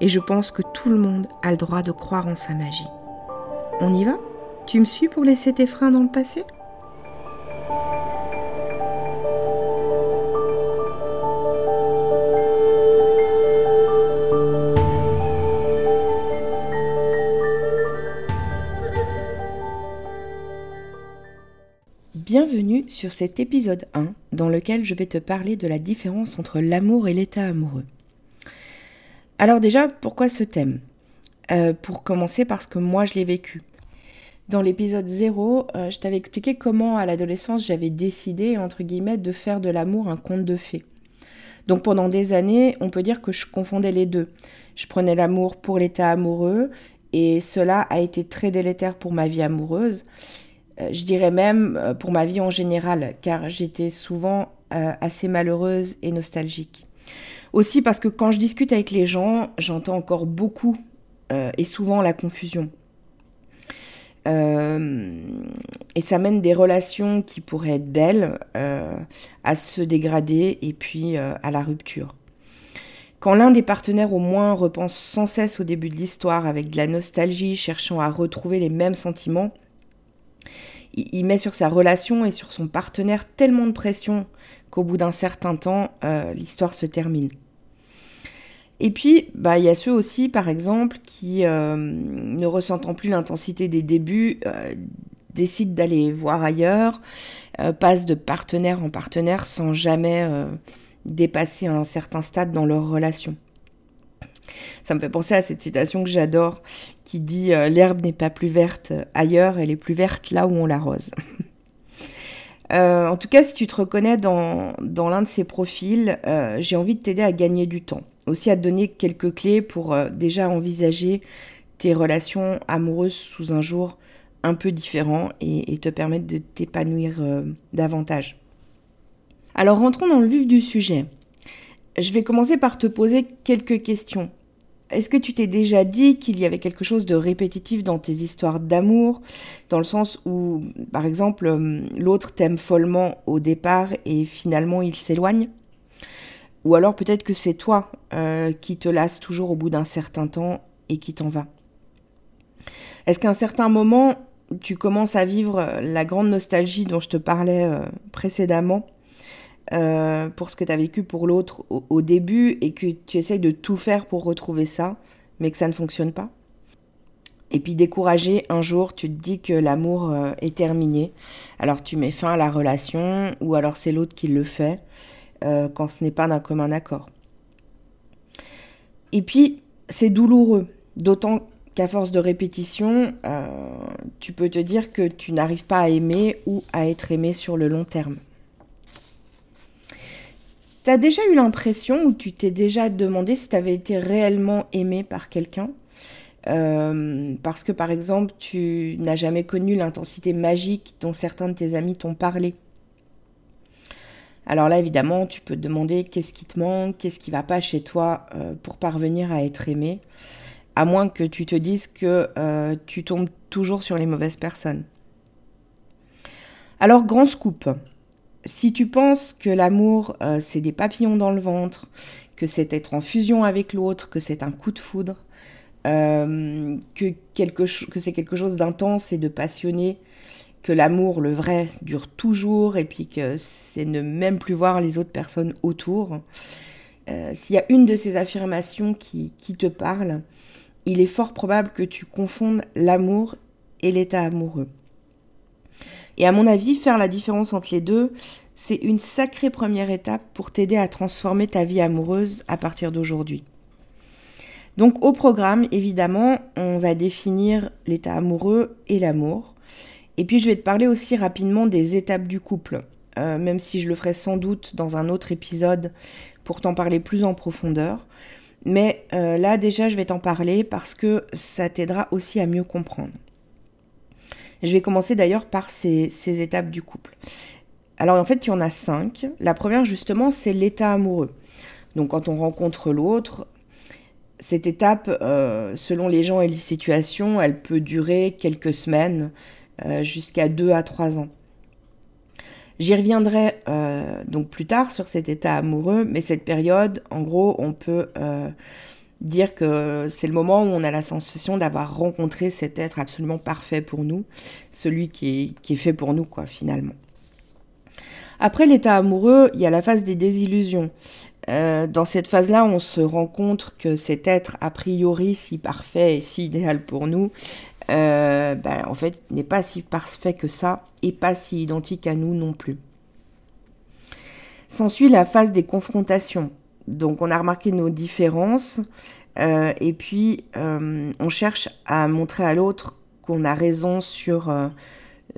et je pense que tout le monde a le droit de croire en sa magie. On y va? Tu me suis pour laisser tes freins dans le passé? Bienvenue sur cet épisode 1 dans lequel je vais te parler de la différence entre l'amour et l'état amoureux. Alors déjà, pourquoi ce thème? Euh, Pour commencer, parce que moi, je l'ai vécu. Dans l'épisode 0, euh, je t'avais expliqué comment à l'adolescence j'avais décidé, entre guillemets, de faire de l'amour un conte de fées. Donc pendant des années, on peut dire que je confondais les deux. Je prenais l'amour pour l'état amoureux et cela a été très délétère pour ma vie amoureuse. Euh, je dirais même pour ma vie en général, car j'étais souvent assez malheureuse et nostalgique. Aussi parce que quand je discute avec les gens, j'entends encore beaucoup euh, et souvent la confusion. Euh, et ça mène des relations qui pourraient être belles euh, à se dégrader et puis à la rupture. Quand l'un des partenaires au moins repense sans cesse au début de l'histoire avec de la nostalgie, cherchant à retrouver les mêmes sentiments, il met sur sa relation et sur son partenaire tellement de pression qu'au bout d'un certain temps, euh, l'histoire se termine. Et puis, bah, il y a ceux aussi, par exemple, qui, euh, ne ressentant plus l'intensité des débuts, euh, décident d'aller voir ailleurs, passent de partenaire en partenaire sans jamais dépasser un certain stade dans leur relation. Ça me fait penser à cette citation que j'adore qui dit L'herbe n'est pas plus verte ailleurs, elle est plus verte là où on l'arrose. Euh, en tout cas, si tu te reconnais dans, l'un de ces profils, euh, j'ai envie de t'aider à gagner du temps. Aussi à te donner quelques clés pour euh, déjà envisager tes relations amoureuses sous un jour un peu différent et, et te permettre de t'épanouir davantage. Alors rentrons dans le vif du sujet. Je vais commencer par te poser quelques questions. Est-ce que tu t'es déjà dit qu'il y avait quelque chose de répétitif dans tes histoires d'amour, dans le sens où, par exemple, euh, l'autre t'aime follement au départ et finalement il s'éloigne? Ou alors peut-être que c'est toi euh, qui te lasses toujours au bout d'un certain temps et qui t'en va? Est-ce qu'à un certain moment, tu commences à vivre la grande nostalgie dont je te parlais euh, précédemment? Euh, pour ce que tu as vécu pour l'autre au, début et que tu essayes de tout faire pour retrouver ça, mais que ça ne fonctionne pas. Et puis découragé, un jour, tu te dis que l'amour euh, est terminé. Alors tu mets fin à la relation, ou alors c'est l'autre qui le fait, euh, quand ce n'est pas d'un commun accord. Et puis, c'est douloureux, d'autant qu'à force de répétition, tu peux te dire que tu n'arrives pas à aimer ou à être aimé sur le long terme. T'as déjà eu l'impression ou tu t'es déjà demandé si tu avais été réellement aimé par quelqu'un? Euh, parce que par exemple tu n'as jamais connu l'intensité magique dont certains de tes amis t'ont parlé. Alors là évidemment tu peux te demander qu'est-ce qui te manque, qu'est-ce qui va pas chez toi euh, pour parvenir à être aimé, à moins que tu te dises que euh, tu tombes toujours sur les mauvaises personnes. Alors grand scoop, si tu penses que l'amour, euh, c'est des papillons dans le ventre, que c'est être en fusion avec l'autre, que c'est un coup de foudre, euh, que, c'est quelque chose d'intense et de passionné, que l'amour, le vrai, dure toujours et puis que c'est ne même plus voir les autres personnes autour. Euh, s'il y a une de ces affirmations qui, qui te parle, il est fort probable que tu confondes l'amour et l'état amoureux. Et à mon avis, faire la différence entre les deux, c'est une sacrée première étape pour t'aider à transformer ta vie amoureuse à partir d'aujourd'hui. Donc au programme, évidemment, on va définir l'état amoureux et l'amour. Et puis je vais te parler aussi rapidement des étapes du couple, euh, même si je le ferai sans doute dans un autre épisode pour t'en parler plus en profondeur. Mais euh, là déjà, je vais t'en parler parce que ça t'aidera aussi à mieux comprendre. Je vais commencer d'ailleurs par ces, étapes du couple. Alors en fait, il y en a cinq. La première, justement, c'est l'état amoureux. Donc quand on rencontre l'autre, cette étape, euh, selon les gens et les situations, elle peut durer quelques semaines, euh, jusqu'à deux à trois ans. J'y reviendrai euh, donc plus tard sur cet état amoureux, mais cette période, en gros, on peut dire que c'est le moment où on a la sensation d'avoir rencontré cet être absolument parfait pour nous, celui qui est, fait pour nous, quoi, finalement. Après l'état amoureux, il y a la phase des désillusions. Euh, dans cette phase-là, on se rend compte que cet être a priori si parfait et si idéal pour nous, euh, ben, en fait, n'est pas si parfait que ça et pas si identique à nous non plus. S'ensuit la phase des confrontations. Donc, on a remarqué nos différences euh, et puis on cherche à montrer à l'autre qu'on a raison sur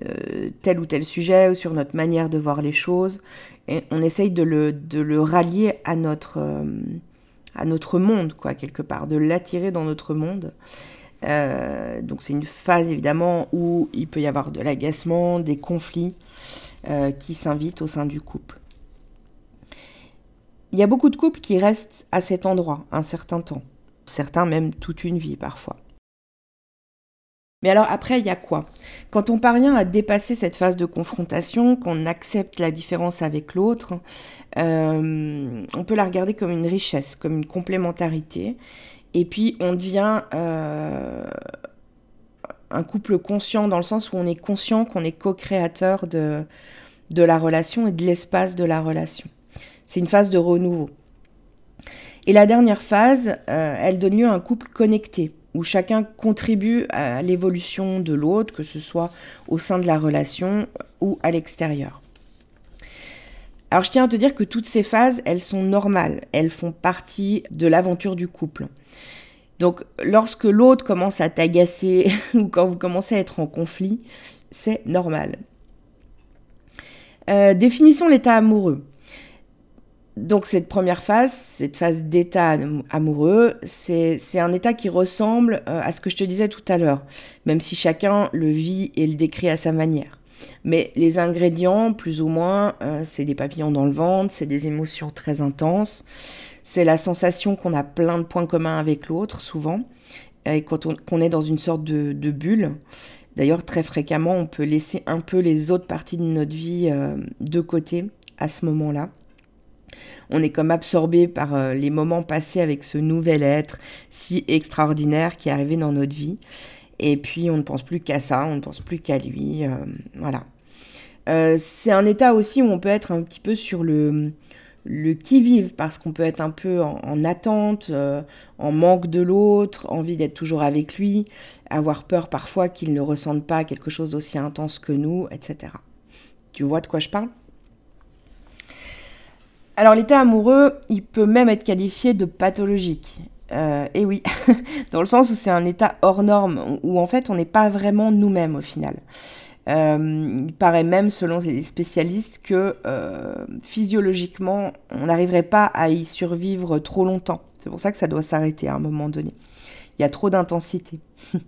euh, tel ou tel sujet ou sur notre manière de voir les choses. Et on essaye de le, rallier à notre, euh, monde, quoi, quelque part, de l'attirer dans notre monde. Euh, donc c'est une phase évidemment où il peut y avoir de l'agacement, des conflits qui s'invitent au sein du couple. Il y a beaucoup de couples qui restent à cet endroit un certain temps, certains même toute une vie parfois. Mais alors après, il y a quoi? Quand on parvient à dépasser cette phase de confrontation, qu'on accepte la différence avec l'autre, euh, on peut la regarder comme une richesse, comme une complémentarité. Et puis on devient euh, un couple conscient dans le sens où on est conscient qu'on est co-créateur de, de la relation et de l'espace de la relation. C'est une phase de renouveau. Et la dernière phase, euh, elle donne lieu à un couple connecté où chacun contribue à l'évolution de l'autre, que ce soit au sein de la relation ou à l'extérieur. Alors je tiens à te dire que toutes ces phases, elles sont normales, elles font partie de l'aventure du couple. Donc lorsque l'autre commence à t'agacer ou quand vous commencez à être en conflit, c'est normal. Euh, définissons l'état amoureux. Donc cette première phase, cette phase d'état amoureux, c'est un état qui ressemble euh, à ce que je te disais tout à l'heure, même si chacun le vit et le décrit à sa manière. Mais les ingrédients, plus ou moins, euh, c'est des papillons dans le ventre, c'est des émotions très intenses, c'est la sensation qu'on a plein de points communs avec l'autre, souvent, et qu'on est dans une sorte de, bulle. D'ailleurs, très fréquemment, on peut laisser un peu les autres parties de notre vie euh, de côté à ce moment-là. On est comme absorbé par euh, les moments passés avec ce nouvel être si extraordinaire qui est arrivé dans notre vie. Et puis on ne pense plus qu'à ça, on ne pense plus qu'à lui. Euh, voilà. Euh, c'est un état aussi où on peut être un petit peu sur le, le qui-vive parce qu'on peut être un peu en, attente, en manque de l'autre, envie d'être toujours avec lui, avoir peur parfois qu'il ne ressente pas quelque chose d'aussi intense que nous, etc. Tu vois de quoi je parle? Alors l'état amoureux, il peut même être qualifié de pathologique. Euh, et oui, dans le sens où c'est un état hors norme, où en fait on n'est pas vraiment nous-mêmes au final. Euh, il paraît même, selon les spécialistes, que euh, physiologiquement, on n'arriverait pas à y survivre trop longtemps. C'est pour ça que ça doit s'arrêter à un moment donné. Il y a trop d'intensité.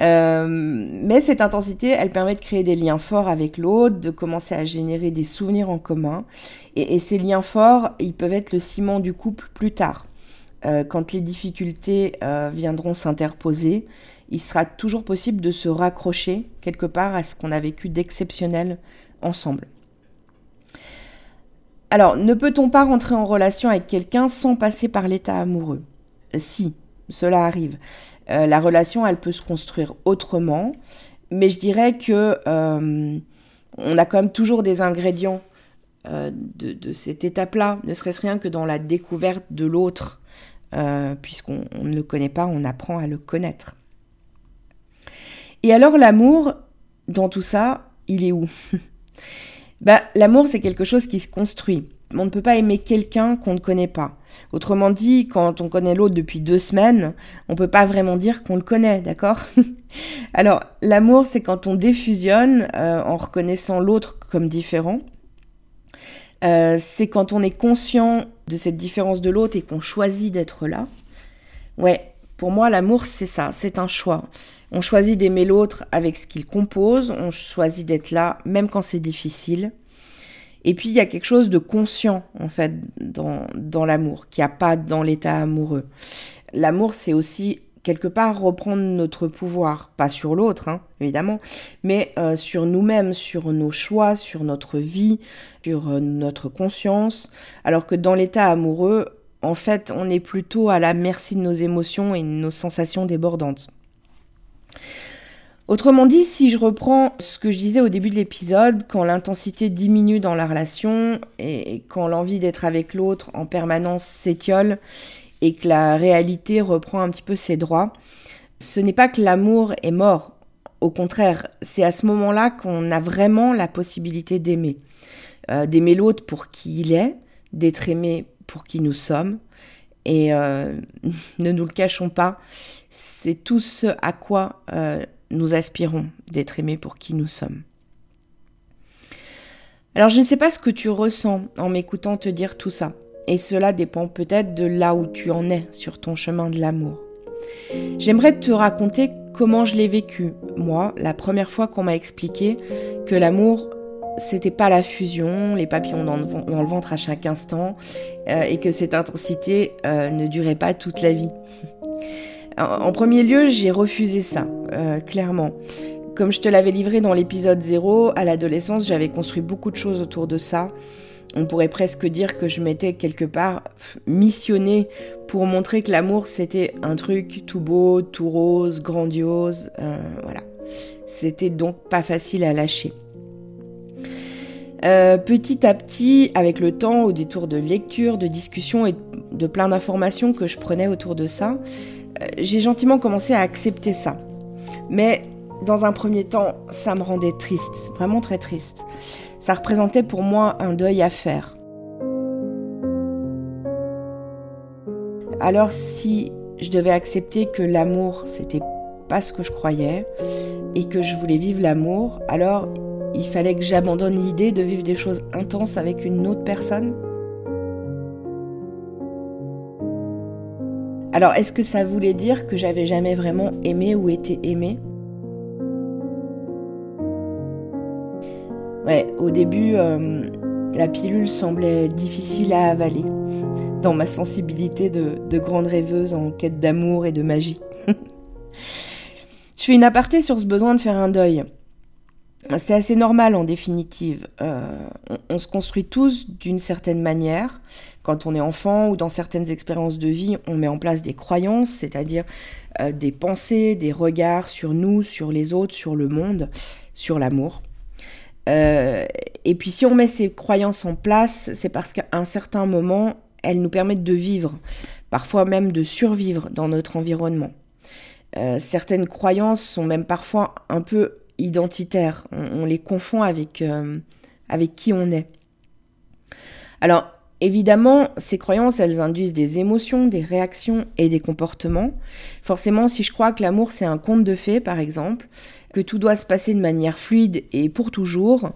Euh, mais cette intensité, elle permet de créer des liens forts avec l'autre, de commencer à générer des souvenirs en commun. Et, ces liens forts, ils peuvent être le ciment du couple plus tard. Euh, quand les difficultés euh, viendront s'interposer, il sera toujours possible de se raccrocher quelque part à ce qu'on a vécu d'exceptionnel ensemble. Alors, ne peut-on pas rentrer en relation avec quelqu'un sans passer par l'état amoureux? Si, cela arrive. Euh, la relation, elle peut se construire autrement, mais je dirais que euh, on a quand même toujours des ingrédients euh, de, cette étape-là, ne serait-ce rien que dans la découverte de l'autre, puisqu'on ne le connaît pas, on apprend à le connaître. Et alors l'amour, dans tout ça, il est où? Bah, L'amour, c'est quelque chose qui se construit. On ne peut pas aimer quelqu'un qu'on ne connaît pas. Autrement dit, quand on connaît l'autre depuis deux semaines, on peut pas vraiment dire qu'on le connaît, d'accord? Alors, l'amour, c'est quand on défusionne euh, en reconnaissant l'autre comme différent. Euh, c'est quand on est conscient de cette différence de l'autre et qu'on choisit d'être là. Ouais, pour moi, l'amour, c'est ça, c'est un choix. On choisit d'aimer l'autre avec ce qu'il compose, on choisit d'être là même quand c'est difficile. Et puis il y a quelque chose de conscient en fait dans, l'amour, qu'il n'y a pas dans l'état amoureux. L'amour c'est aussi quelque part reprendre notre pouvoir, pas sur l'autre hein, évidemment, mais euh, sur nous-mêmes, sur nos choix, sur notre vie, sur euh, notre conscience, alors que dans l'état amoureux, en fait on est plutôt à la merci de nos émotions et de nos sensations débordantes. Autrement dit, si je reprends ce que je disais au début de l'épisode, quand l'intensité diminue dans la relation et quand l'envie d'être avec l'autre en permanence s'étiole et que la réalité reprend un petit peu ses droits, ce n'est pas que l'amour est mort. Au contraire, c'est à ce moment-là qu'on a vraiment la possibilité d'aimer. Euh, d'aimer l'autre pour qui il est, d'être aimé pour qui nous sommes. Et euh, ne nous le cachons pas, c'est tout ce à quoi euh, nous aspirons d'être aimés pour qui nous sommes. Alors je ne sais pas ce que tu ressens en m'écoutant te dire tout ça, et cela dépend peut-être de là où tu en es sur ton chemin de l'amour. J'aimerais te raconter comment je l'ai vécu, moi, la première fois qu'on m'a expliqué que l'amour, c'était pas la fusion, les papillons dans le, ventre à chaque instant, euh, et que cette intensité euh, ne durait pas toute la vie. En premier lieu, j'ai refusé ça, euh, clairement. Comme je te l'avais livré dans l'épisode 0, à l'adolescence, j'avais construit beaucoup de choses autour de ça. On pourrait presque dire que je m'étais quelque part missionnée pour montrer que l'amour c'était un truc tout beau, tout rose, grandiose. Euh, voilà. C'était donc pas facile à lâcher. Euh, petit à petit, avec le temps, au détour de lecture, de discussions et de plein d'informations que je prenais autour de ça, j'ai gentiment commencé à accepter ça. Mais dans un premier temps, ça me rendait triste, vraiment très triste. Ça représentait pour moi un deuil à faire. Alors si je devais accepter que l'amour, c'était pas ce que je croyais, et que je voulais vivre l'amour, alors il fallait que j'abandonne l'idée de vivre des choses intenses avec une autre personne Alors, est-ce que ça voulait dire que j'avais jamais vraiment aimé ou été aimée? Ouais, au début, euh, la pilule semblait difficile à avaler dans ma sensibilité de, de grande rêveuse en quête d'amour et de magie. Je fais une aparté sur ce besoin de faire un deuil. C'est assez normal en définitive. Euh, on, se construit tous d'une certaine manière. Quand on est enfant ou dans certaines expériences de vie, on met en place des croyances, c'est-à-dire euh, des pensées, des regards sur nous, sur les autres, sur le monde, sur l'amour. Euh, et puis si on met ces croyances en place, c'est parce qu'à un certain moment, elles nous permettent de vivre, parfois même de survivre dans notre environnement. certaines croyances sont même parfois un peu identitaires. On, les confond avec, euh, avec qui on est. Alors, évidemment, ces croyances, elles induisent des émotions, des réactions et des comportements. Forcément, si je crois que l'amour, c'est un conte de fées, par exemple, que tout doit se passer de manière fluide et pour toujours,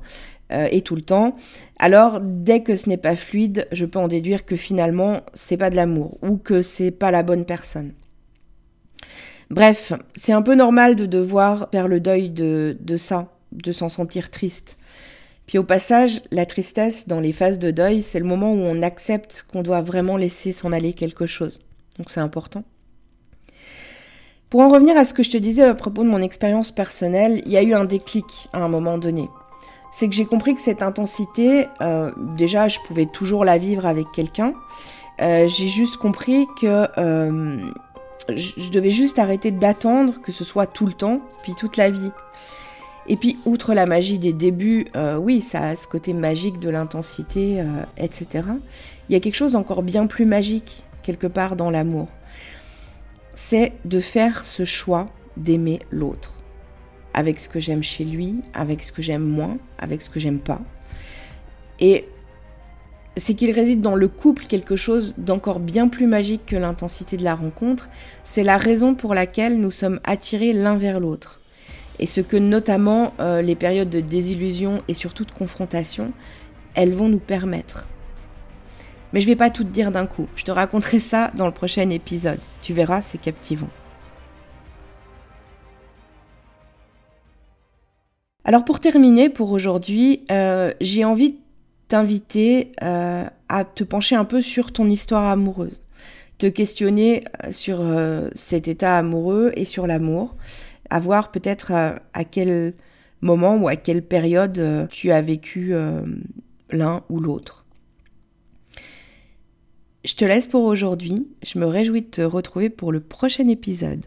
euh, et tout le temps, alors dès que ce n'est pas fluide, je peux en déduire que finalement, c'est pas de l'amour ou que c'est pas la bonne personne. Bref, c'est un peu normal de devoir faire le deuil de, ça, de s'en sentir triste. Puis au passage, la tristesse dans les phases de deuil, c'est le moment où on accepte qu'on doit vraiment laisser s'en aller quelque chose. Donc c'est important. Pour en revenir à ce que je te disais à propos de mon expérience personnelle, il y a eu un déclic à un moment donné. c'est que j'ai compris que cette intensité, euh, déjà, je pouvais toujours la vivre avec quelqu'un. Euh, j'ai juste compris que euh, je devais juste arrêter d'attendre que ce soit tout le temps, puis toute la vie. Et puis, outre la magie des débuts, oui, ça a ce côté magique de l'intensité, etc. Il y a quelque chose encore bien plus magique, quelque part dans l'amour. C'est de faire ce choix d'aimer l'autre avec ce que j'aime chez lui, avec ce que j'aime moins, avec ce que j'aime pas. Et c'est qu'il réside dans le couple quelque chose d'encore bien plus magique que l'intensité de la rencontre. C'est la raison pour laquelle nous sommes attirés l'un vers l'autre. Et ce que notamment euh, les périodes de désillusion et surtout de confrontation, elles vont nous permettre. Mais je vais pas tout te dire d'un coup. Je te raconterai ça dans le prochain épisode. Tu verras, c'est captivant. Alors pour terminer pour aujourd'hui, euh, j'ai envie de t'inviter euh, à te pencher un peu sur ton histoire amoureuse, te questionner euh, sur cet état amoureux et sur l'amour, à voir peut-être à quel moment ou à quelle période tu as vécu l'un ou l'autre. Je te laisse pour aujourd'hui, je me réjouis de te retrouver pour le prochain épisode.